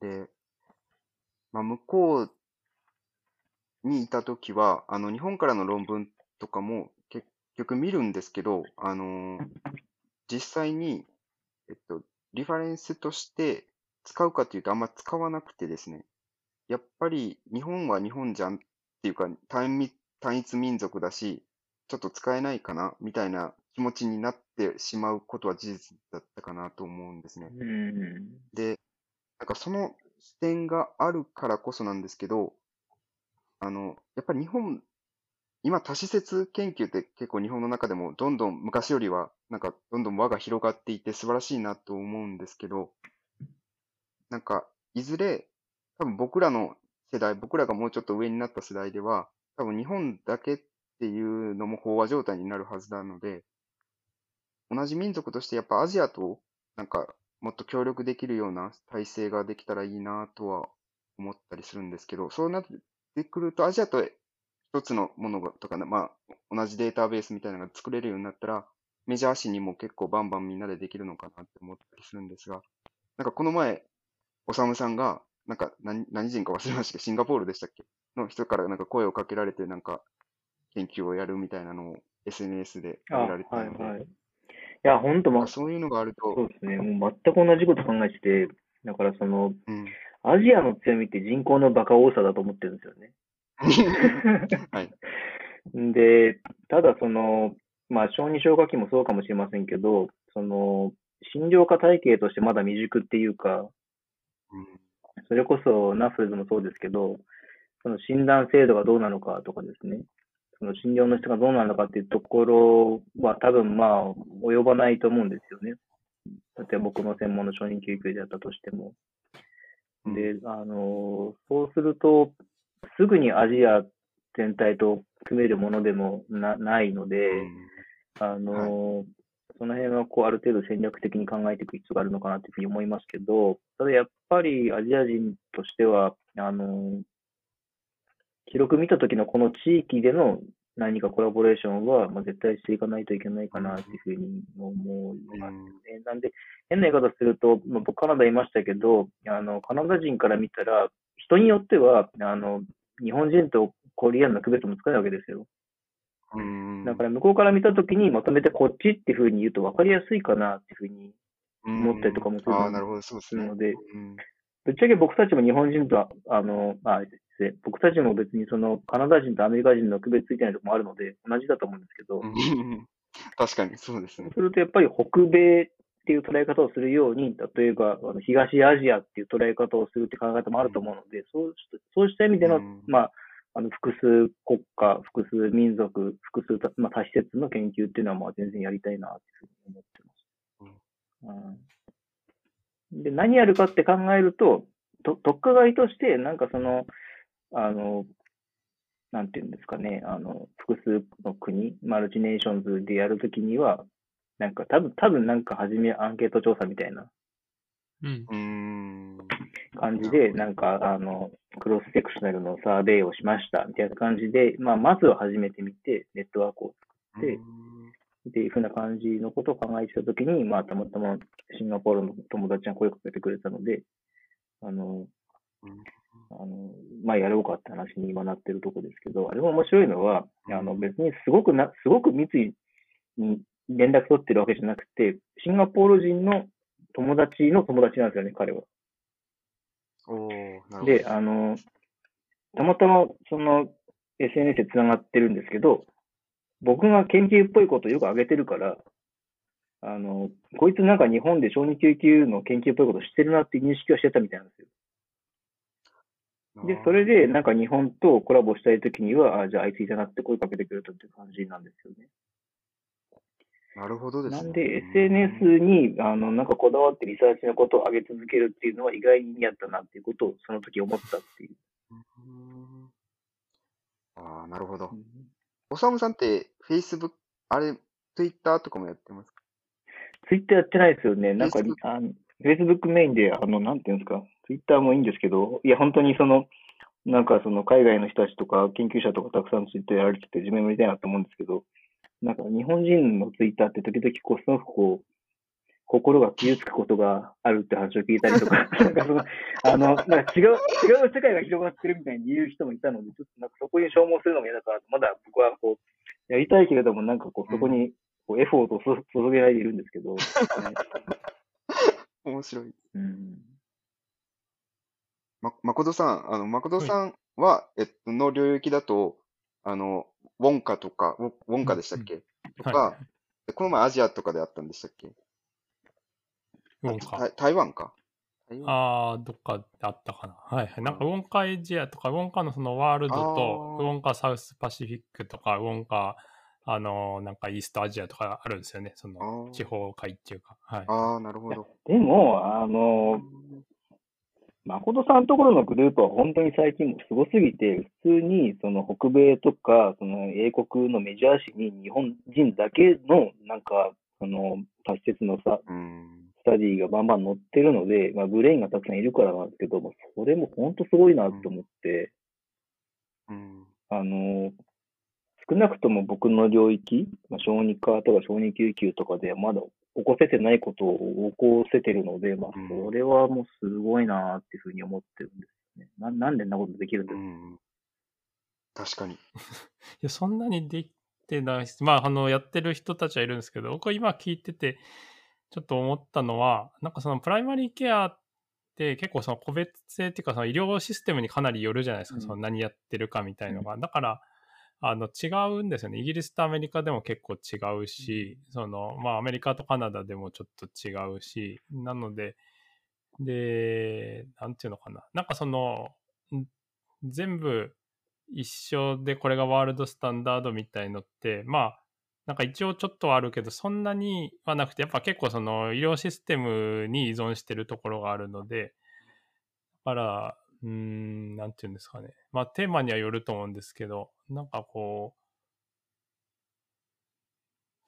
で、まあ、向こうにいたときは、あの、日本からの論文とかも結局見るんですけど、あのー実際に、えっと、リファレンスとして使うかというとあんま使わなくてですね、やっぱり日本は日本じゃんっていうか単一単一民族だし、ちょっと使えないかなみたいな気持ちになってしまうことは事実だったかなと思うんですね。うん。で、なんかその視点があるからこそなんですけど、あの、やっぱり日本、今多施設研究って結構日本の中でもどんどん昔よりはなんかどんどん輪が広がっていて素晴らしいなと思うんですけど、なんかいずれ多分僕らの世代、僕らがもうちょっと上になった世代では、多分日本だけっていうのも飽和状態になるはずなので、同じ民族としてやっぱアジアとなんかもっと協力できるような体制ができたらいいなとは思ったりするんですけど、そうなってくるとアジアと一つのものがとか、まあ同じデータベースみたいなのが作れるようになったら、メジャー誌にも結構バンバンみんなでできるのかなって思ったりするんですが、なんかこの前、おさむさんが、なんか何何人か忘れましたけ？ど、シンガポールでしたっけ？の人からなんか声をかけられて、なんか研究をやるみたいなのを SNS であ、上げられてたので、はいはい。いや、ほんと、ま、なんかそういうのがあると、そうですね。もう全く同じこと考えてて、だからその、うん。アジアの強みって人口のバカ多さだと思ってるんですよね。はい。で、ただその、まあ、小児消化器もそうかもしれませんけど、その、診療科体系としてまだ未熟っていうか、うんそれこそナフレズもそうですけど、その診断制度がどうなのかとかですね、その診療の質がどうなのかっていうところは多分まあ及ばないと思うんですよね。例えば僕の専門の小児救急であったとしても。うんで、あの、そうすると、すぐにアジア全体と組めるものでもなないので、あの、その辺はこうある程度戦略的に考えていく必要があるのかなというふうに思いますけど、ただやっぱりアジア人としては、あの、記録見た時のこの地域での何かコラボレーションは、まあ、絶対していかないといけないかなというふうに思いますね。なんで、変な言い方すると、まあ、僕カナダいましたけど、あの、カナダ人から見たら、人によっては、あの、日本人とコリアンの区別もつかないわけですよ。うん。だから向こうから見たときにまとめてこっちっていうふうに言うと分かりやすいかなっていうふうにうん思ったりとかもするので、うんぶっちゃけ僕たちも日本人と、あの、あ、失礼僕たちも別にそのカナダ人とアメリカ人の区別ついてないところもあるので、同じだと思うんですけど、うん。確かに、そうですね。そう。するとやっぱり北米っていう捉え方をするように、例えばあの東アジアっていう捉え方をするって考え方もあると思うので、そうしそうした意味での、うん。まあ、あの複数国家、複数民族、複数た、まあ、多施設の研究っていうのはまあ全然やりたいなって思ってます。うん。で、何やるかって考えると、と特化外として、なんかその、あの、なんていうんですかね、あの、複数の国、マルチネーションズでやるときには、なんか多分、多分なんか初めアンケート調査みたいなうん。感じで、なんか、あの、クロスセクショナルのサーベイをしました、みたいな感じで、まあ、まずは始めてみて、ネットワークを作って、っていうふうな感じのことを考えてたときに、まあ、たまたまシンガポールの友達が声かけてくれたので、あの、うんあの、まあ、やろうかって話に今なってるとこですけど、あれも面白いのは、あの、別にすごくな、すごく密に連絡取ってるわけじゃなくて、シンガポール人の友達の友達なんですよね、彼は。おーなるほど。で、あの、たまたまその SNS で繋がってるんですけど、僕が研究っぽいことをよく上げてるから、あの、こいつなんか日本で小児救急の研究っぽいことしてるなって認識はしてたみたいなんですよ。で、それでなんか日本とコラボしたいときには、あ、じゃああいついたなって声かけてくれたっていう感じなんですよね。なるほどですね。なんで SNS に、あの、なんかこだわってリサーチのことを上げ続けるっていうのは意外にやったなっていうことをその時思ったっていう。うんああ、なるほどう。んおさむさんって、Facebook、あれ、Twitter とかもやってますか？ツイッターやってないですよね。なんかあの Facebook メインで、あの、なんていうんですか、ツイッターもいいんですけど、いや、本当にその、なんかその海外の人たちとか研究者とかたくさんツイッターやられてて自分もやりたいなと思うんですけど、なんか日本人のツイッターって時々こう、すごくこう、心が傷つくことがあるって話を聞いたりとか、なんかその、あの、なんか違う、違う世界が広がってるみたいに言う人もいたので、ちょっとなんかそこに消耗するのも嫌だから、まだ僕はこう、やりたいけれども、なんかこう、そこにこうエフォートを注げないでいるんですけど、は い、面白い。うん。ま、誠さん、あの、誠さんは、えっと、の領域だと、あの、ウォンカとか、ウォウォンカでしたっけ？とかは、この前アジアとかであったんでしたっけ？ウォンカ。台台湾か？台湾ああ、どっかであったかな。はいはい。なんか、ウォンカエジアとか、ウォンカのそのワールドと、ウォンカサウスパシフィックとか、ウォンカ、あの、なんかイーストアジアとかあるんですよね。その地方会っていうか。はい。ああ、なるほど。でも、あの、誠さんのところのグループは本当に最近もすごすぎて、普通にその北米とか、その英国のメジャー誌に日本人だけのなんか、その多施設のさ、うん。スタディがバンバン載ってるので、まあ、ブレインがたくさんいるからなんですけども、それも本当すごいなと思って、うん。あの、少なくとも僕の領域、まあ、小児科とか小児救急とかでまだ起こせてないことを起こせてるので、まあうん、それはもうすごいなっていうふうに思ってるんですよね。ななんでんなことできるんでうすか、ん。確かに。いや、そんなにできてないし、まあ、あの、やってる人たちはいるんですけど、僕は今聞いてて、ちょっと思ったのは、なんかそのプライマリーケアって結構その個別性っていうか、その医療システムにかなりよるじゃないですか、うんその何やってるかみたいのが。だから、あの違うんですよね。イギリスとアメリカでも結構違うし、そのまあアメリカとカナダでもちょっと違うし、なので、で、なんていうのかな。なんかその、ん全部一緒でこれがワールドスタンダードみたいのって、まあ、なんか一応ちょっとはあるけど、そんなにはなくて、やっぱ結構その医療システムに依存してるところがあるので、だから、うーん、なんていうんですかね。まあテーマにはよると思うんですけど、なんかこう、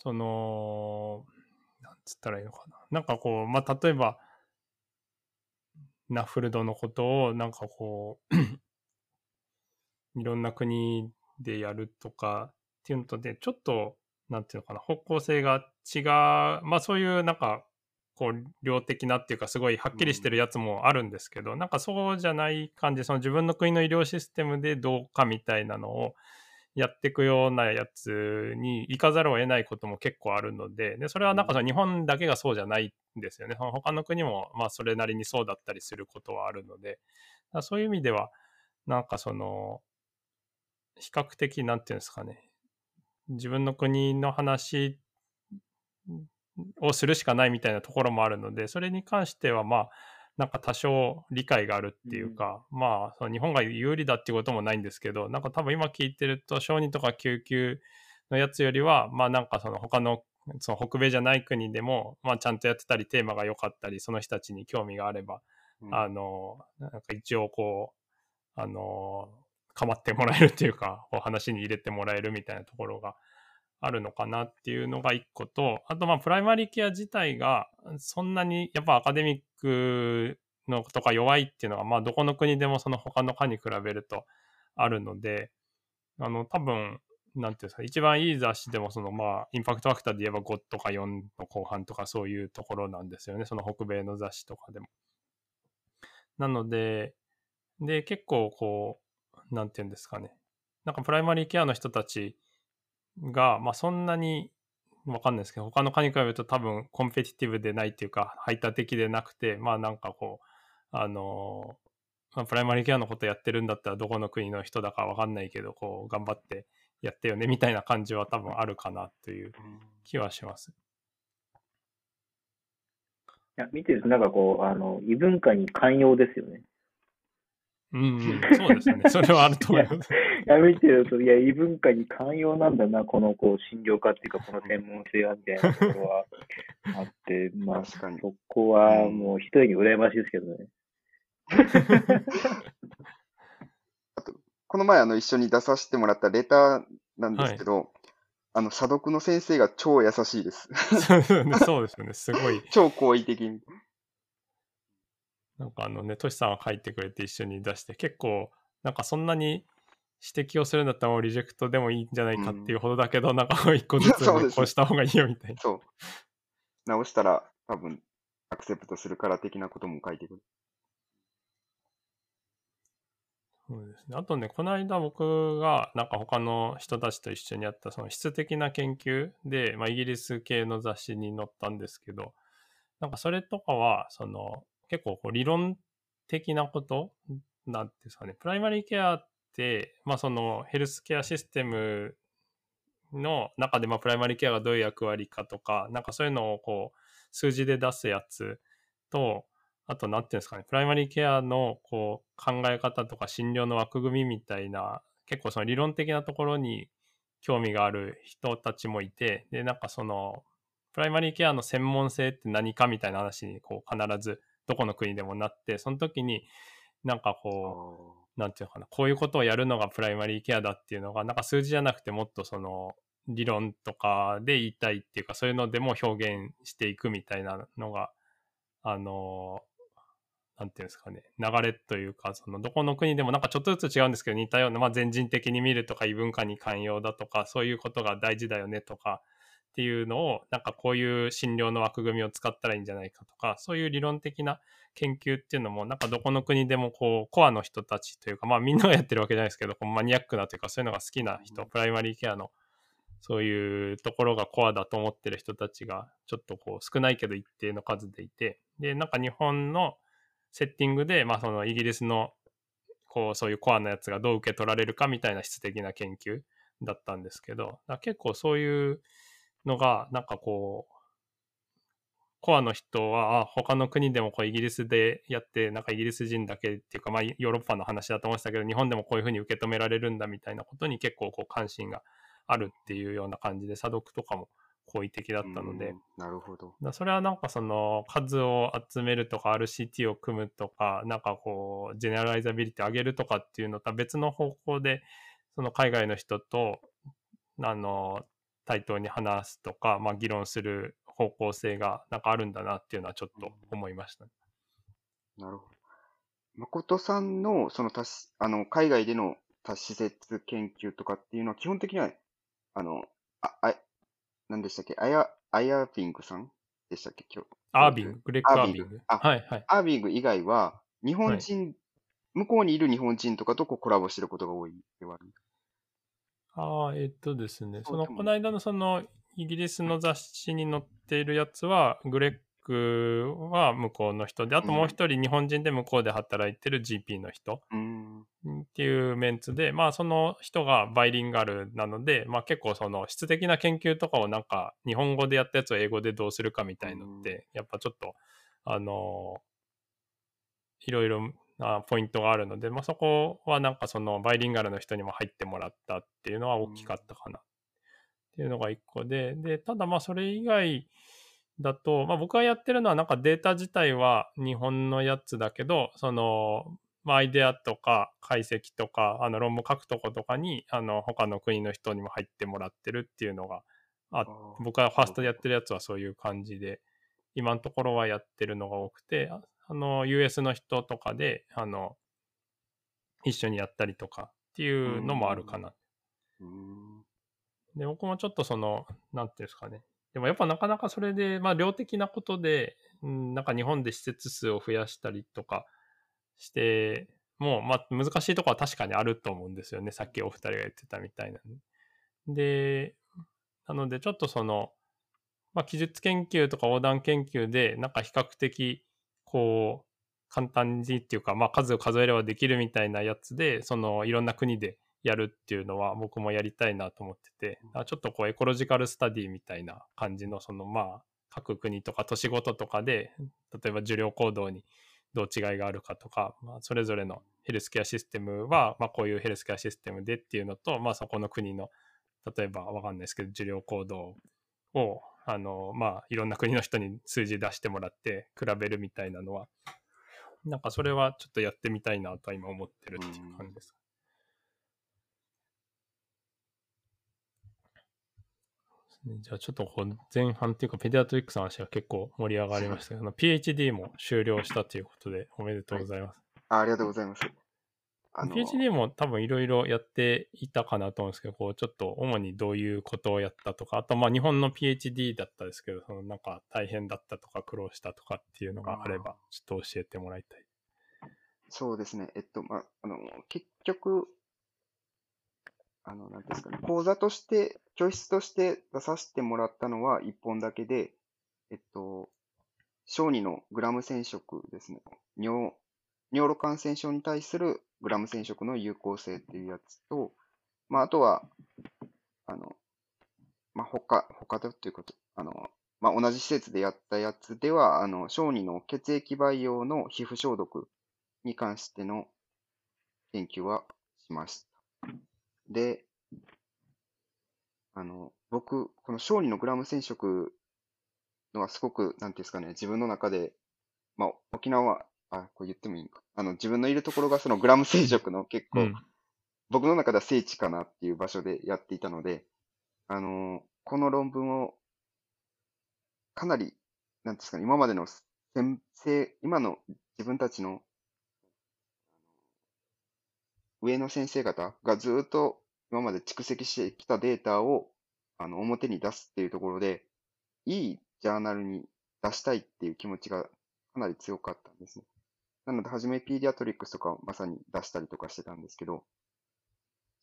その、なんつったらいいのかな。なんかこう、まあ例えば、ナフルドのことをなんかこう いろんな国でやるとかっていうのとでちょっとなんていうのかな方向性が違うまあそういうなんかこう量的なっていうかすごいはっきりしてるやつもあるんですけど、なんかそうじゃない感じその自分の国の医療システムでどうかみたいなのをやっていくようなやつに行かざるを得ないことも結構あるのででそれはなんかその日本だけがそうじゃないんですよね。その他の国もまあそれなりにそうだったりすることはあるので。だそういう意味ではなんかその比較的なんていうんですかね。自分の国の話をするしかないみたいなところもあるのでそれに関してはまあなんか多少理解があるっていうか、まあその日本が有利だっていうこともないんですけどなんか多分今聞いてると小児とか救急のやつよりはまあなんかその他のその北米じゃない国でも、まあ、ちゃんとやってたりテーマが良かったりその人たちに興味があれば、うん。あのなんか一応こうあの構ってもらえるっていうかこう話に入れてもらえるみたいなところがあるのかなっていうのが一個とあとまあプライマリーケア自体がそんなにやっぱアカデミックのとか弱いっていうのはまあどこの国でもその他の科に比べるとあるのであの多分なんていうんですか一番いい雑誌でもそのまあインパクトファクターで言えば5とか4の後半とかそういうところなんですよねその北米の雑誌とかでも。なのでで結構こうなんていうんですかねなんかプライマリーケアの人たちが、まあ、そんなにわかんないですけど他の科に比べると多分コンペティティブでないっていうか排他的でなくてまあなんかこうあのまあ、プライマリーケアのことやってるんだったらどこの国の人だかわかんないけどこう頑張ってやってよねみたいな感じは多分あるかなという気はします。いや、見てるとなんかこう、あの、異文化に寛容ですよね。うん、うん、そうですね。それはあると思います。いや、見てると、いや、異文化に寛容なんだな、この、こう、診療科っていうか、この専門性は、みたいなところはあって、まあ、確かにそこはもう一人に羨ましいですけどね。この前あの一緒に出させてもらったレターなんですけど、あの、査読の先生が超優しいです。そうですよね。すごい。超好意的に。なんかあのね、トシさんが書いてくれて一緒に出して、結構、なんかそんなに指摘をするんだったらもうリジェクトでもいいんじゃないかっていうほどだけど、なんか一個ずつ、こうした方がいいよみたいな。そう。直したら多分、アクセプトするから的なことも書いてくる。そうですね。あとね、この間僕がなんか他の人たちと一緒にやったその質的な研究で、まあ、イギリス系の雑誌に載ったんですけど、なんかそれとかは、その結構こう理論的なこと？なんですかね。プライマリーケアって、まあそのヘルスケアシステムの中で、まあプライマリーケアがどういう役割かとか、なんかそういうのをこう数字で出すやつと、あと、なんていうんですかね、プライマリーケアのこう考え方とか診療の枠組みみたいな、結構その理論的なところに興味がある人たちもいて、で、なんかその、プライマリーケアの専門性って何かみたいな話にこう必ずどこの国でもなって、その時になんかこう、なんていうのかな、こういうことをやるのがプライマリーケアだっていうのが、なんか数字じゃなくてもっとその理論とかで言いたいっていうか、そういうのでも表現していくみたいなのが、あの、なんていうんですかね、流れというか、そのどこの国でもなんかちょっとずつ違うんですけど、似たような、まあ、全人的に見るとか、異文化に寛容だとか、そういうことが大事だよねとかっていうのを、なんかこういう診療の枠組みを使ったらいいんじゃないかとか、そういう理論的な研究っていうのも、なんかどこの国でもこう、コアの人たちというか、まあみんながやってるわけじゃないですけど、こうマニアックなというか、そういうのが好きな人、プライマリーケアのそういうところがコアだと思ってる人たちが、ちょっとこう少ないけど一定の数でいて、で、なんか日本のセッティングで、まあ、そのイギリスのこうそういうコアなやつがどう受け取られるかみたいな質的な研究だったんですけど結構そういうのがなんかこうコアの人はあ他の国でもこうイギリスでやってなんかイギリス人だけっていうか、まあ、ヨーロッパの話だと思ってたけど日本でもこういうふうに受け止められるんだみたいなことに結構こう関心があるっていうような感じで査読とかも好意的だったので、なるほど。それはなんかその数を集めるとか RCT を組むとか、なんかこう、ジェネラライザビリティ上げるとかっていうのとは別の方向で、その海外の人と、あの、対等に話すとか、まあ議論する方向性がなんかあるんだなっていうのはちょっと思いました、ね、なるほど。誠さんの、その多あの、海外での多施設研究とかっていうのは基本的には、あの、あ、あ何でしたっけ？アヤ、アヤビングさんでしたっけ？今日。アービング、グレッグ・アービング。あ、はいはい。アービング以外は、日本人、はい、向こうにいる日本人とかとこうコラボしてることが多いではあるああ、えっとですね、その、この間のその、イギリスの雑誌に載っているやつは、グレックは向こうの人で、あともう一人日本人で向こうで働いてる GP の人っていうメンツで、まあその人がバイリンガルなので、まあ結構その質的な研究とかをなんか日本語でやったやつを英語でどうするかみたいのって、やっぱちょっと、あの、いろいろなポイントがあるので、まあそこはなんかそのバイリンガルの人にも入ってもらったっていうのは大きかったかな。っていうのが一個で、で、ただまあそれ以外、だと、まあ、僕がやってるのはなんかデータ自体は日本のやつだけど、その、まあ、アイデアとか解析とか、あの論文書くとことかに、あの、他の国の人にも入ってもらってるっていうのが、あ僕がファーストでやってるやつはそういう感じで、今のところはやってるのが多くて、あの、US の人とかで、あの、一緒にやったりとかっていうのもあるかな。で、僕もちょっとその、なんていうんですかね、でもやっぱなかなかそれで、まあ量的なことで、うん、なんか日本で施設数を増やしたりとかしても、まあ難しいところは確かにあると思うんですよね。さっきお二人が言ってたみたいな、で、なのでちょっとその、まあ記述研究とか横断研究で、なんか比較的、こう、簡単にっていうか、まあ数を数えればできるみたいなやつで、そのいろんな国でやるっていうのは僕もやりたいなと思ってて、ちょっとこうエコロジカルスタディみたいな感じのそのまあ各国とか都市ごととかで例えば受領行動にどう違いがあるかとか、まあ、それぞれのヘルスケアシステムは、まあ、こういうヘルスケアシステムでっていうのと、まあ、そこの国の例えばわかんないですけど受領行動をあのまあいろんな国の人に数字出してもらって比べるみたいなのはなんかそれはちょっとやってみたいなとは今思ってるっていう感じです。じゃあちょっとこう前半っていうかペディアトリックスの話が結構盛り上がりましたけど、PhD も終了したということでおめでとうございます。あありがとうございます。あの、PhD も多分いろいろやっていたかなと思うんですけど、こう、ちょっと主にどういうことをやったとか、あと、まあ、日本の PhD だったですけど、そのなんか大変だったとか苦労したとかっていうのがあれば、ちょっと教えてもらいたい。そうですね。えっと、まあ、あの、結局、あの、なんですかね、講座として、教室として出させてもらったのは1本だけで、えっと、小児のグラム染色ですね。尿、尿路感染症に対するグラム染色の有効性っていうやつと、まあ、あとは、あの、まあ、他、他だということ、あの、まあ、同じ施設でやったやつでは、あの、小児の血液培養の皮膚消毒に関しての研究はしました。で、あの、僕、この小児のグラム染色のはすごく、なんていうんですかね、自分の中で、まあ、沖縄、あ、これ言ってもいいの？か。あの、自分のいるところがそのグラム染色の結構、うん。僕の中では聖地かなっていう場所でやっていたので、あの、この論文を、かなり、なんですかね、今までの先生、今の自分たちの上の先生方がずっと今まで蓄積してきたデータをあの表に出すっていうところで、いいジャーナルに出したいっていう気持ちがかなり強かったんですね。なので、初めペディアトリックスとかをまさに出したりとかしてたんですけど、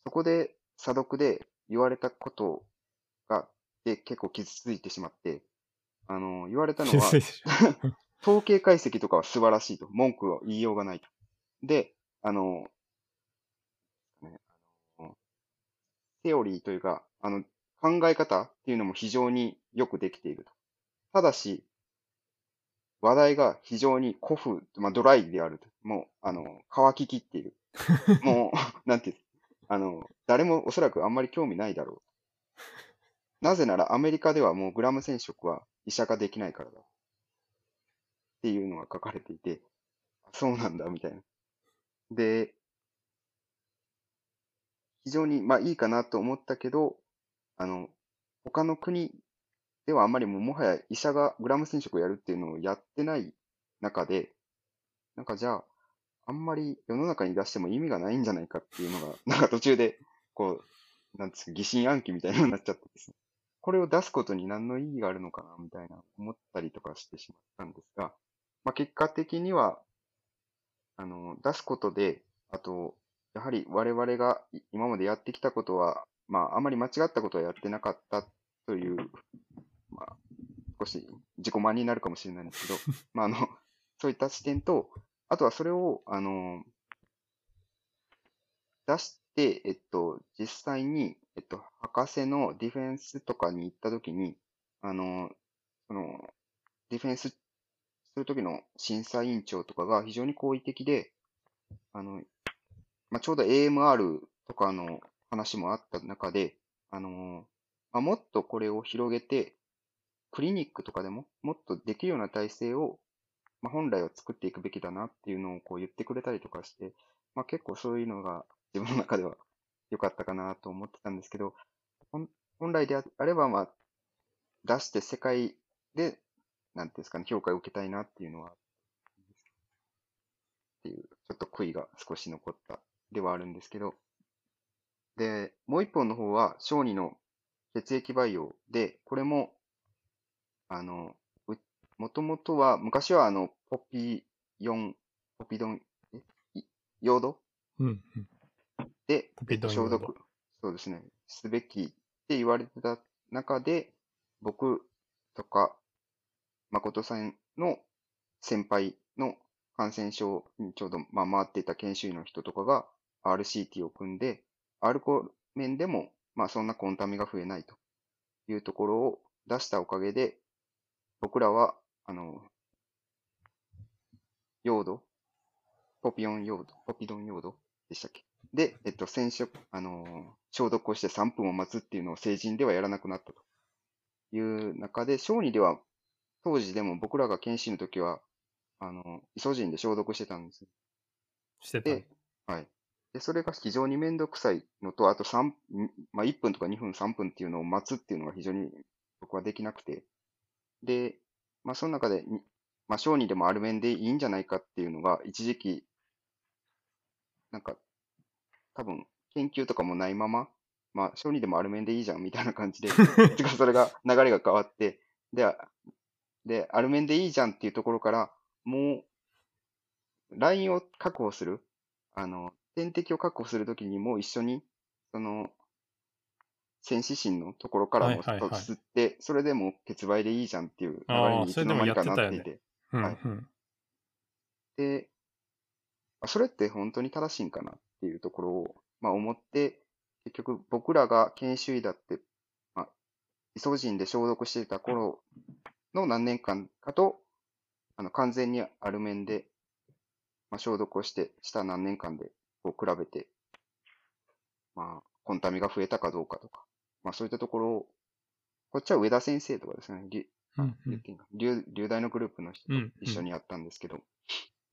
そこで査読で言われたことが、で結構傷ついてしまって、あの、言われたのは、統計解析とかは素晴らしいと。文句を言いようがないと。で、あの、ね、あのテオリーというか、あの、考え方っていうのも非常によくできていると。ただし、話題が非常に古風、まあ、ドライであると。もう、あの、乾ききっている。もう、なんていう、あの、誰もおそらくあんまり興味ないだろう。なぜならアメリカではもうグラム染色は医者ができないからだ。っていうのが書かれていて、そうなんだ、みたいな。で、非常に、まあいいかなと思ったけど、あの、他の国ではあんまりももはや医者がグラム染色をやるっていうのをやってない中で、なんかじゃあ、あんまり世の中に出しても意味がないんじゃないかっていうのが、なんか途中で、こう、なんですか、疑心暗鬼みたいになっちゃってですね。これを出すことに何の意義があるのかな、みたいな思ったりとかしてしまったんですが、まあ結果的には、あの、出すことで、あと、やはり我々が今までやってきたことは、まああまり間違ったことはやってなかったという、少し自己満になるかもしれないんですけど、まああの、そういった視点と、あとはそれを、あの、出して、えっと、実際に、えっと、博士のディフェンスとかに行ったときに、あの、その、ディフェンスするときの審査委員長とかが非常に好意的で、あの、まあ、ちょうど AMR とかの話もあった中で、あの、まあ、もっとこれを広げて、クリニックとかでももっとできるような体制を、まあ、本来は作っていくべきだなっていうのをこう言ってくれたりとかして、まあ、結構そういうのが 自分の中では良かったかなと思ってたんですけど、本来でああれば、まあ、出して世界で、なんていうんですかね、評価を受けたいなっていうのは、っていう、ちょっと悔いが少し残ったではあるんですけど、で、もう一本の方は、小児の血液培養で、これも、あの、うもともとは、昔はあの、ポピヨン、ポピドン、え？いヨードうんうん。で、ポピドン消ヨード毒、そうですね、すべきって言われてた中で、僕とか、誠さんの先輩の感染症にちょうど、まあ、回っていた研修医の人とかが RCT を組んで、アルコール面でも、まあ、そんなコンタミが増えないというところを出したおかげで、僕らは、あの、用土、ポピオン用土、ポピドン用土でしたっけ？で、えっと、染色、あのー消毒をして3分を待つっていうのを成人ではやらなくなったという中で、小児では、当時でも僕らが検診の時は、あの、イソジンで消毒してたんです。してた。で、はい。で、それが非常にめんどくさいのと、あと3、んまあ、1分とか2分、3分っていうのを待つっていうのが非常に僕はできなくて、で、まあ、その中でに、まあ、小児でもある面でいいんじゃないかっていうのが、一時期、なんか、多分、研究とかもないまま、まあ、小児でもアルメンでいいじゃんみたいな感じで、それが、流れが変わって、で、で、アルメンでいいじゃんっていうところから、もう、ラインを確保する、あの、点滴を確保するときにもう一緒に、その、戦士心のところからも吸って、それでも欠売でいいじゃんっていう流れにいつの間にかなっていて。はい。で、それって本当に正しいんかなっていうところを、まあ、思って、結局僕らが研修医だって、まあ、イソジンで消毒していた頃の何年間かと、あの完全にアルメンで、まあ、消毒をして、した何年間でこう比べて、まあ、コンタミが増えたかどうかとか、まあそういったところを、こっちは上田先生とかですね、うんうん、流流大のグループの人と一緒にやったんですけど、うんうん、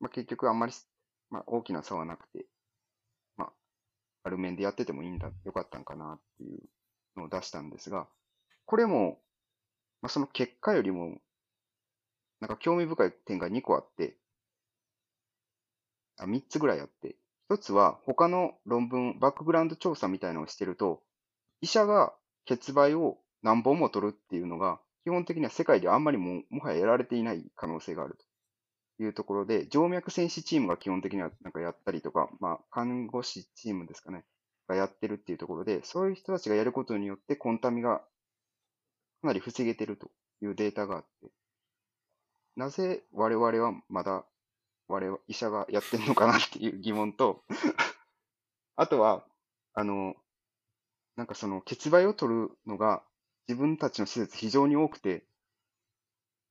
まあ結局あんまり、まあ、大きな差はなくて、まあ、ある面でやっててもいいんだ、よかったんかなっていうのを出したんですが、これも、まあ、その結果よりも、なんか興味深い点が2個あって、あ、3つぐらいあって、1つは他の論文、バックグラウンド調査みたいなのをしてると、医者が血売を何本も取るっていうのが、基本的には世界であんまりももはややられていない可能性があると。いうところで、静脈戦士チームが基本的にはなんかやったりとか、まあ、看護師チームですかね、がやってるっていうところで、そういう人たちがやることによってコンタミがかなり防げてるというデータがあって、なぜ我々はまだ、我々、医者がやってるのかなっていう疑問とあとは、あの、なんかその、血売を取るのが自分たちの施設非常に多くて、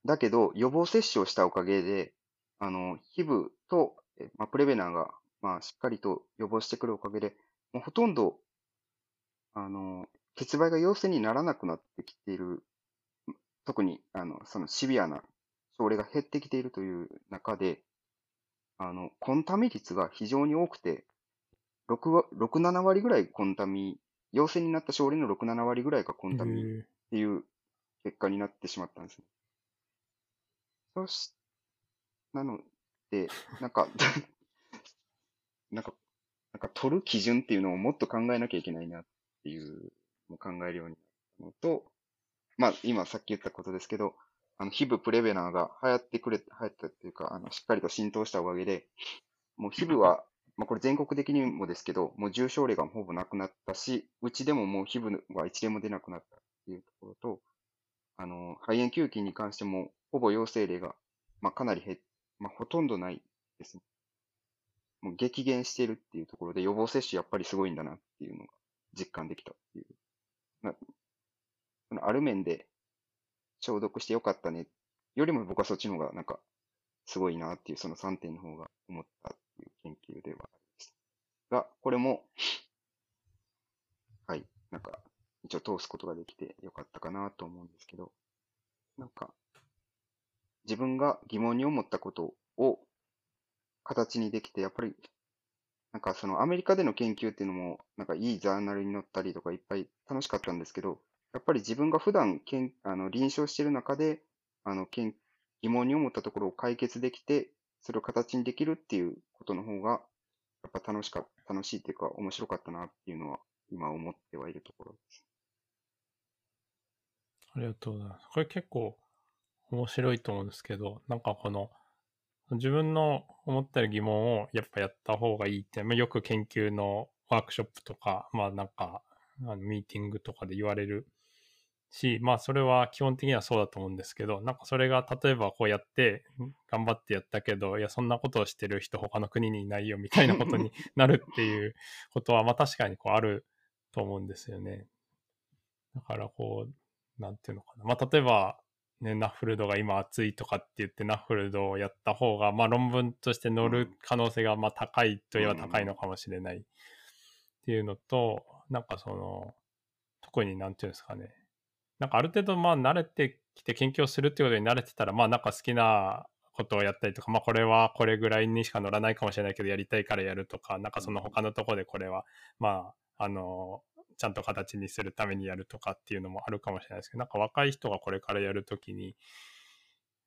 だけど予防接種をしたおかげで、あの、皮膚と、まあ、プレベナーが、まあ、しっかりと予防してくるおかげで、もうほとんど、あの、血売が陽性にならなくなってきている、特に、あの、そのシビアな症例が減ってきているという中で、あの、コンタミ率が非常に多くて、6、6 7割ぐらいコンタミ陽性になった症例の6、7割ぐらいがコンタミっていう結果になってしまったんですね。そし、なので、なんかなんか、なんか取る基準っていうのをもっと考えなきゃいけないなっていうのを考えるようになったのと、まあ今さっき言ったことですけど、あの、ヒブプレベナーが流行ってくれ、流行ったっていうか、あの、しっかりと浸透したおかげで、もうヒブはまあ、これ全国的にもですけど、もう重症例がほぼなくなったし、うちでももう皮膚は一例も出なくなったっていうところと、あの、肺炎球菌に関しても、ほぼ陽性例が、まあ、かなり減っ、まあ、ほとんどないですね。もう激減してるっていうところで、予防接種やっぱりすごいんだなっていうのが実感できたっていう。まあ、のある面で消毒してよかったねよりも僕はそっちの方がなんかすごいなっていうその3点の方が思ったいう研究ではあります。が、これも、はい、なんか、一応通すことができてよかったかなと思うんですけど、なんか、自分が疑問に思ったことを形にできて、やっぱり、なんかそのアメリカでの研究っていうのも、なんかいいジャーナルに載ったりとかいっぱい楽しかったんですけど、やっぱり自分が普段けんあの臨床している中で、あのけん疑問に思ったところを解決できて、それを形にできるっていうことの方が、やっぱ楽しか、楽しいっていうか面白かったなっていうのは今思ってはいるところです。ありがとうございます。これ結構面白いと思うんですけど、なんかこの自分の思ってる疑問をやっぱやった方がいいって、まあ、よく研究のワークショップとか、まあなんかあのミーティングとかで言われるし、まあそれは基本的にはそうだと思うんですけど、なんかそれが例えばこうやって頑張ってやったけど、いやそんなことをしてる人他の国にいないよみたいなことに なるっていうことは、まあ確かにこうあると思うんですよね。だからこう、なんていうのかな。まあ例えば、ね、ナッフルドが今暑いとかって言ってナッフルドをやった方が、まあ論文として載る可能性がまあ高いといえば高いのかもしれないっていうのと、なんかその、特になんていうんですかね。なんかある程度まあ慣れてきて研究をするっていうことに慣れてたら、まあなんか好きなことをやったりとか、まあこれはこれぐらいにしか乗らないかもしれないけどやりたいからやるとか、なんかその他のとこでこれは、まあ、あの、ちゃんと形にするためにやるとかっていうのもあるかもしれないですけど、なんか若い人がこれからやるときに、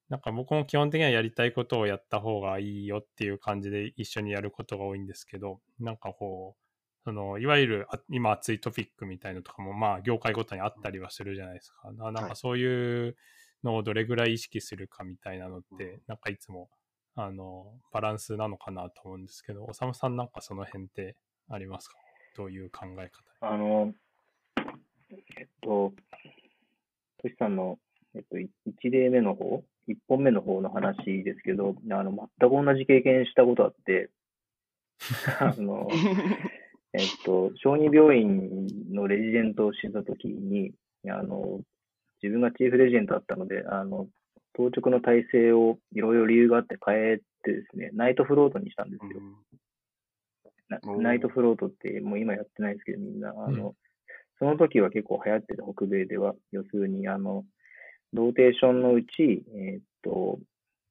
なんか僕も基本的にはやりたいことをやった方がいいよっていう感じで一緒にやることが多いんですけど、なんかこう、そのいわゆるあ今熱いトピックみたいのとかも、まあ、業界ごとにあったりはするじゃないですか。ななんかそういうのをどれぐらい意識するかみたいなのって、なんかいつもあのバランスなのかなと思うんですけど、おさむさんなんかその辺ってありますか？どういう考え方あの、えっと、トシさんの、えっと、1例目の方、1本目の方の話ですけど、あの、全く同じ経験したことあって、あの、えっと、小児病院のレジデントをしてたときに、あの、自分がチーフレジデントだったので、あの、当直の体制をいろいろ理由があって変えてですね、ナイトフロートにしたんですよ。なおーナイトフロートってもう今やってないですけど、みんな、あの、その時は結構流行ってて、北米では。要するに、あの、ローテーションのうち、えーっと、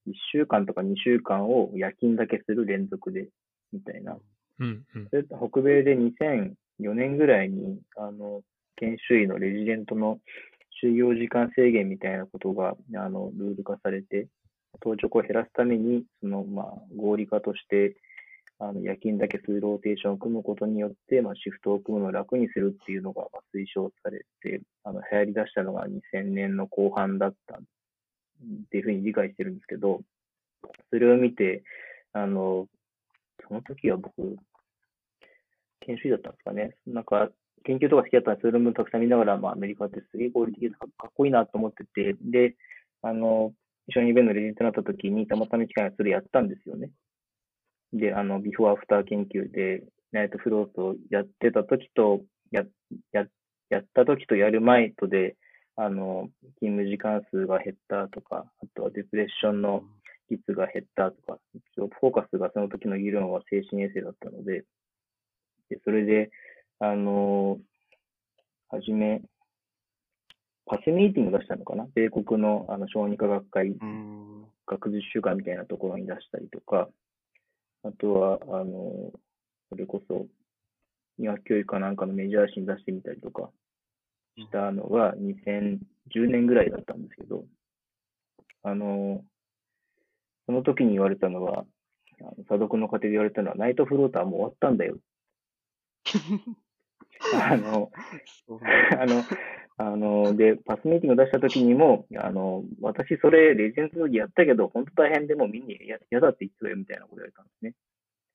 1週間とか2週間を夜勤だけする連続で、みたいな。うんうん。それ北米で2004年ぐらいに、あの、研修医のレジデントの就業時間制限みたいなことが、あの、ルール化されて、当直を減らすために、その、まあ、合理化として、あの、夜勤だけするローテーションを組むことによって、まあ、シフトを組むのを楽にするっていうのが、推奨されて、あの、流行り出したのが2000年の後半だったっていうふうに理解してるんですけど、それを見て、あの、その時は僕、研修医だったんですかね。なんか、研究とか好きだったんで、そういう論文たくさん見ながら、まあ、アメリカってすげえ合理的でかっこいいなと思ってて、で、あの、一緒にイベントでレジントになった時に、たまたま機会がそれやったんですよね。で、あの、ビフォーアフター研究で、ナイトフロートをやってた時と、や、や、やった時とやる前とで、あの、勤務時間数が減ったとか、あとはデプレッションの率が減ったとか、フォーカスがその時の議論は精神衛生だったので、でそれで、あのはじめ、パスミーティング出したのかな？米国のあの小児科学会うん。学術週間みたいなところに出したりとか、あとは、あの、それこそ、医学教育かなんかのメジャー誌に出してみたりとかしたのが2010年ぐらいだったんですけど、あの、その時に言われたのは、あの査読の過程で言われたのは、ナイトフローターもう終わったんだよ。あの、あの、あの、で、パスミーティング出した時にも、あの、私それ、レジェンドの時やったけど、本当大変でもうみんな嫌嫌だって言ってたよみたいなこと言われたんですね。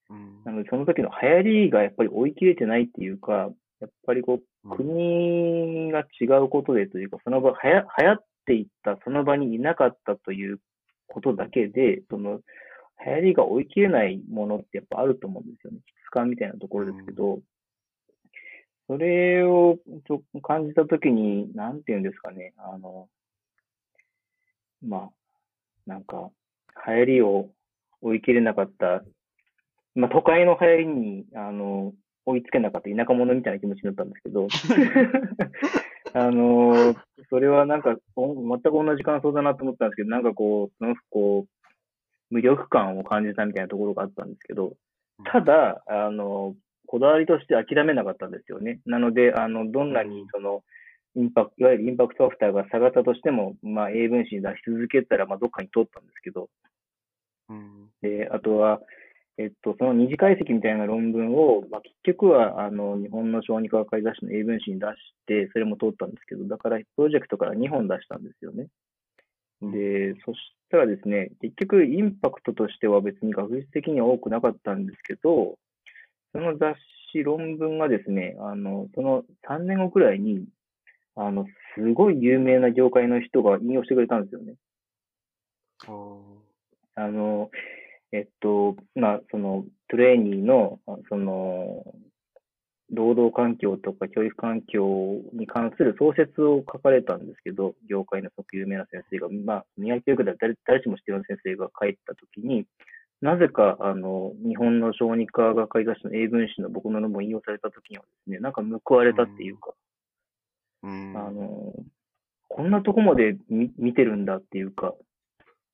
うんなので、その時の流行りがやっぱり追い切れてないっていうか、やっぱりこう、国が違うことでというか、その場、はや流行っていった、その場にいなかったということだけで、その、流行りが追い切れないものってやっぱあると思うんですよね。質感みたいなところですけど、それをちょ感じたときに、なんていうんですかね、あの、まあ、なんか、流行りを追い切れなかった、まあ、都会の流行りに、あの、追いつけなかった田舎者みたいな気持ちになったんですけど、あの、それはなんか、お全く同じ感想だなと思ったんですけど、なんかこう、すごくこう、無力感を感じたみたいなところがあったんですけど、ただ、あの、こだわりとして諦めなかったんですよね。なので、あの、どんなにその、インパクト、いわゆるインパクトファクターが下がったとしても、まあ、英文詞に出し続けたら、まあ、どっかに通ったんですけど、うん。で、あとは、えっと、その二次解析みたいな論文を、まあ、結局は、あの、日本の小児科学会雑誌の英文誌に出して、それも通ったんですけど、だから、プロジェクトから2本出したんですよね。で、そしたらですね、結局、インパクトとしては別に学術的には多くなかったんですけど、その雑誌、論文がですね、あの、その3年後くらいに、あの、すごい有名な業界の人が引用してくれたんですよね。あの、えっと、まあ、その、トレーニーの、あその、労働環境とか教育環境に関する創設を書かれたんですけど、業界の有名な先生が、まあ、宮城教育では誰誰しも知ってる先生が書いたときに、なぜか、あの、日本の小児科学会雑誌の英文誌の僕の論文を引用されたときにはですね、なんか報われたっていうか、うん。あの、こんなとこまで見見てるんだっていうか、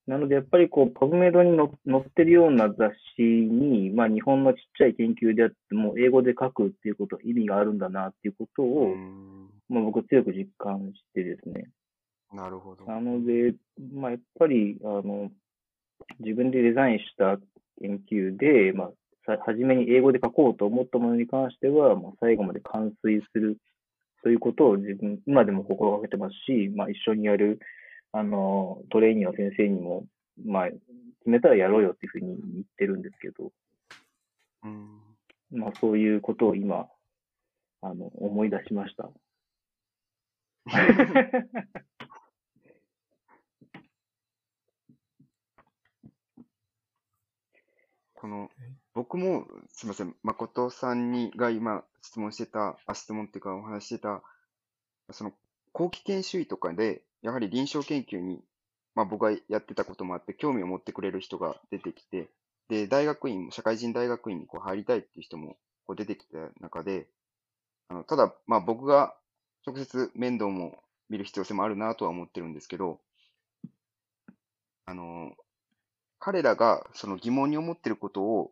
なのでやっぱりこう、パブメドにの載ってるような雑誌に、まあ日本のちっちゃい研究であっても、英語で書くっていうこと、意味があるんだなっていうことを、うんまあ僕強く実感してですね。なるほど。なので、まあやっぱり、あの、自分でデザインした研究で、まあさ初めに英語で書こうと思ったものに関しては、もう最後まで完遂するということを自分、今でも心がけてますし、まあ一緒にやる、あの、トレーニーの先生にも、まあ、決めたらやろうよっていうふうに言ってるんですけど、うん。まあそういうことを今、あの、思い出しました。この、僕も、すみません、誠さんにが今質問してた、あ、質問っていうかお話してた、その、後期研修医とかで、やはり臨床研究に、まあ僕がやってたこともあって、興味を持ってくれる人が出てきて、で、大学院、社会人大学院にこう入りたいっていう人もこう出てきた中で、あのただ、まあ僕が直接面倒も見る必要性もあるなとは思ってるんですけど、あの、彼らがその疑問に思ってることを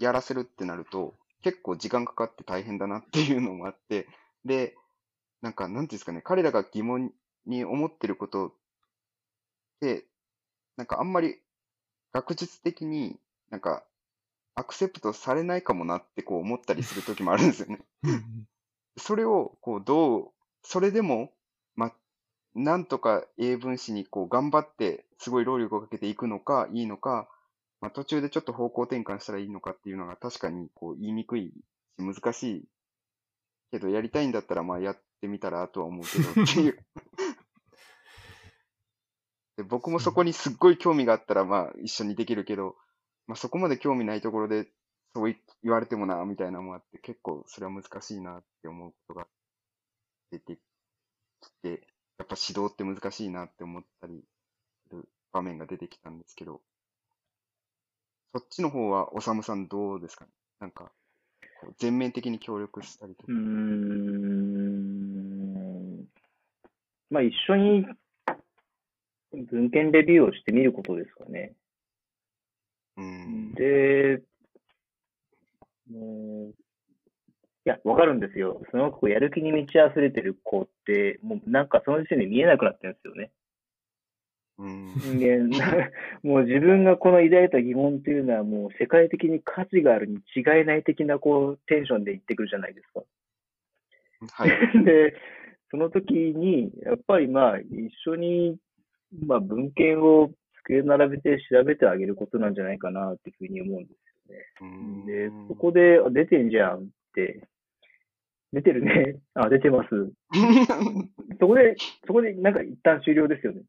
やらせるってなると、結構時間かかって大変だなっていうのもあって、で、なんか、なんていうんですかね、彼らが疑問に思ってることって、なんかあんまり学術的になんかアクセプトされないかもなってこう思ったりするときもあるんですよね。それをこうどう、それでも、ま、なんとか英文詞にこう頑張ってすごい労力をかけていくのかいいのか、まあ、途中でちょっと方向転換したらいいのかっていうのが確かにこう言いにくいし難しい。けどやりたいんだったらまあやってみたらとは思うけどっていう で僕もそこにすっごい興味があったらまあ一緒にできるけど、まあ、そこまで興味ないところでそう言われてもなみたいなのもあって結構それは難しいなって思うことが出てきてやっぱ指導って難しいなって思ったりする場面が出てきたんですけど、そっちの方は、おさむさんどうですか？ねなんか、全面的に協力したりとか。うーん。まあ、一緒に文献レビューをしてみることですかね。うん。で、もういや、わかるんですよ。その子、やる気に満ち溢れてる子って、もうなんかその時点で見えなくなってるんですよね。うん、人間、もう自分がこの抱いた疑問っていうのはもう世界的に価値があるに違いない的なこうテンションで言ってくるじゃないですか。はい。で、その時に、やっぱりまあ一緒に、まあ文献を机並べて調べてあげることなんじゃないかなっていうふうに思うんですよね。で、そこで出てんじゃんって、出てるね。あ、出てます。そこで、そこでなんか一旦終了ですよね。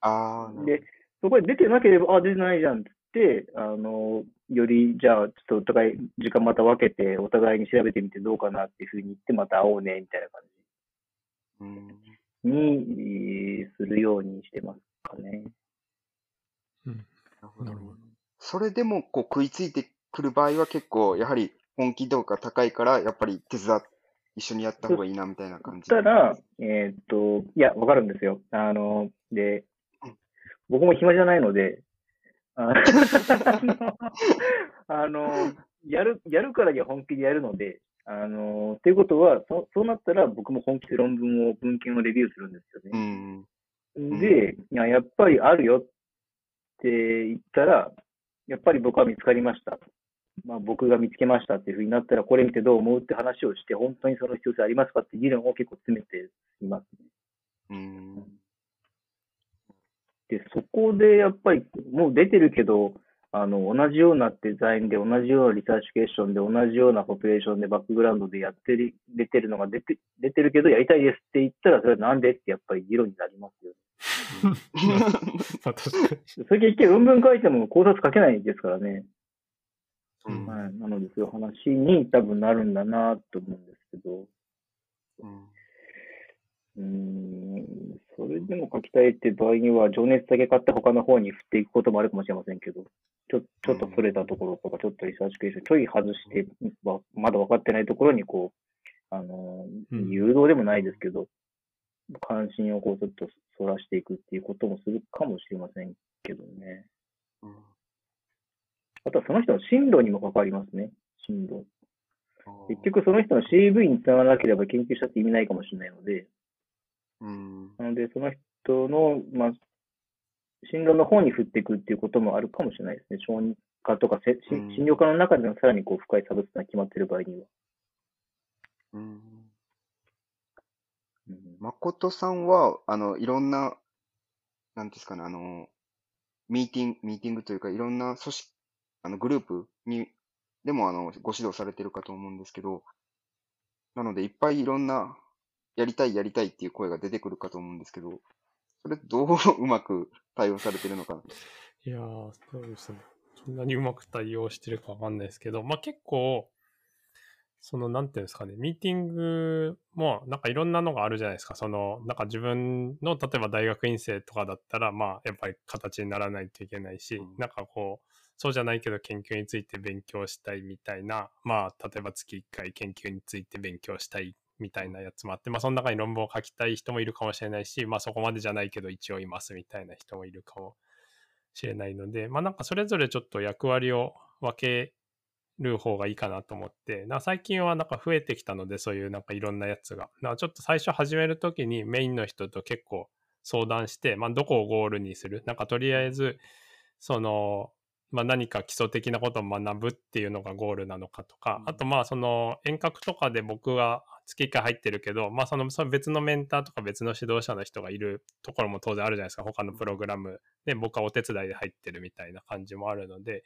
ああ。で、そこで出てなければ、あ、出てないじゃんって、あの、より、じゃあ、ちょっとお互い、時間また分けて、お互いに調べてみてどうかなっていうふうに言って、また会おうね、みたいな感じにするようにしてますかね。うん。なるほど。それでも、こう、食いついてくる場合は結構、やはり、本気度が高いから、やっぱり手伝っ一緒にやった方がいいなみたいな感じ。たら、えー、っと、いや、わかるんですよ。あの、で、僕も暇じゃないので、あの、やる、やるからには本気でやるので、あの、っていうことは、そそうなったら僕も本気で論文を、文献をレビューするんですよね。うん、で、いや、やっぱりあるよって言ったら、やっぱり僕は見つかりました。まあ、僕が見つけましたっていうふうになったら、これ見てどう思うって話をして、本当にその必要性ありますかって議論を結構詰めていますね。うんで、そこでやっぱり、もう出てるけど、あの、同じようなデザインで、同じようなリサーチケーションで、同じようなポピュレーションで、バックグラウンドでやってる、出てるのが出て、出てるけど、やりたいですって言ったら、それはなんでってやっぱり議論になりますよ、ね。それ結局論文書いても考察書けないですからね。うん、はい。なので、そういう話に多分なるんだなと思うんですけど。うん。うん、それでも書きたいって場合には、情熱だけ買って他の方に振っていくこともあるかもしれませんけど、ちょちょっとそれたところとか、ちょっとリサーチケーションちょい外して、まだ分かってないところにこう、あの、誘導でもないですけど、関心をこうちょっとそらしていくっていうこともするかもしれませんけどね。うんあとはその人の進路にも関わりますね。進路。結局その人の CV につながらなければ研究したって意味ないかもしれないので、うん、なのでその人の、まあ、進路の方に振っていくっていうこともあるかもしれないですね。承認科とかせ、うん診療科の中でのさらにこう深い差別が決まっている場合には。うん。うん誠さんは、あの、いろんな、なんですかね、あの、ミーティング、ミーティングというか、いろんな組織、あの、グループに、でも、あの、ご指導されてるかと思うんですけど、なので、いっぱいいろんな、やりたい、やりたいっていう声が出てくるかと思うんですけど、それどううまく対応されてるのかな？いやー、そうですね。そんなにうまく対応してるかわかんないですけど、まあ結構、その、なんていうんですかね、ミーティングも、なんかいろんなのがあるじゃないですか。その、なんか自分の、例えば大学院生とかだったら、まあ、やっぱり形にならないといけないし、うんなんかこう、そうじゃないけど研究について勉強したいみたいな、まあ、例えば月1回研究について勉強したいみたいなやつもあって、まあ、その中に論文を書きたい人もいるかもしれないし、まあ、そこまでじゃないけど一応いますみたいな人もいるかもしれないので、まあ、なんかそれぞれちょっと役割を分ける方がいいかなと思って、な最近はなんか増えてきたので、そういうなんかいろんなやつが。だからちょっと最初始めるときにメインの人と結構相談して、まあ、どこをゴールにする？なんかとりあえず、その、まあ、何か基礎的なことを学ぶっていうのがゴールなのかとか、うん。あとまあその遠隔とかで僕は月1回入ってるけど、まあそのその別のメンターとか別の指導者の人がいるところも当然あるじゃないですか、他のプログラムで僕はお手伝いで入ってるみたいな感じもあるので、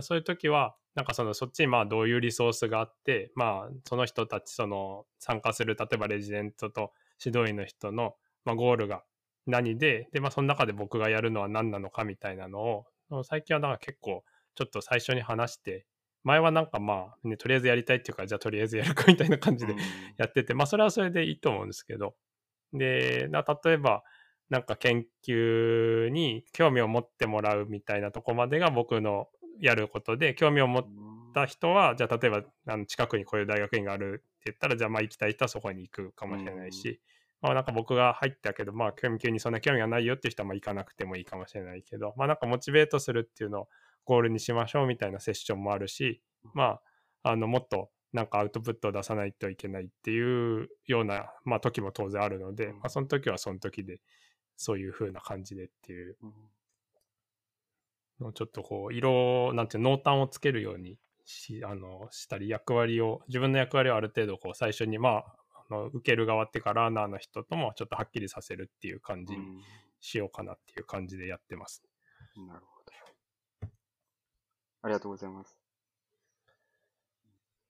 そういう時は、なんかそのそっちにまあどういうリソースがあって、まあその人たちその参加する、例えばレジデントと指導員の人のまあゴールが何で、でまあその中で僕がやるのは何なのかみたいなのを、最近はなんか結構ちょっと最初に話して、前はなんかまあ、ね、とりあえずやりたいっていうか、じゃあとりあえずやるかみたいな感じで やってて、まあそれはそれでいいと思うんですけど、で、な例えば、なんか研究に興味を持ってもらうみたいなとこまでが僕のやることで、興味を持った人は、じゃあ例えばあの近くにこういう大学院があるって言ったら、じゃあまあ行きたい人はそこに行くかもしれないし、まあなんか僕が入ったけど、まあ研究にそんな興味がないよっていう人はまあ行かなくてもいいかもしれないけど、まあなんかモチベートするっていうのをゴールにしましょうみたいなセッションもあるし、まあ、あの、もっとなんかアウトプットを出さないといけないっていうような、まあ時も当然あるので、うん。まあその時はその時で、そういう風な感じでっていう。うん。のをちょっとこう、色、なんていうの濃淡をつけるようにし、あの、したり、役割を、自分の役割をある程度こう、最初に、まあ、あの受ける側っていうか、ラーナーの人ともちょっとはっきりさせるっていう感じにしようかなっていう感じでやってます。うんなるほど。ありがとうございます。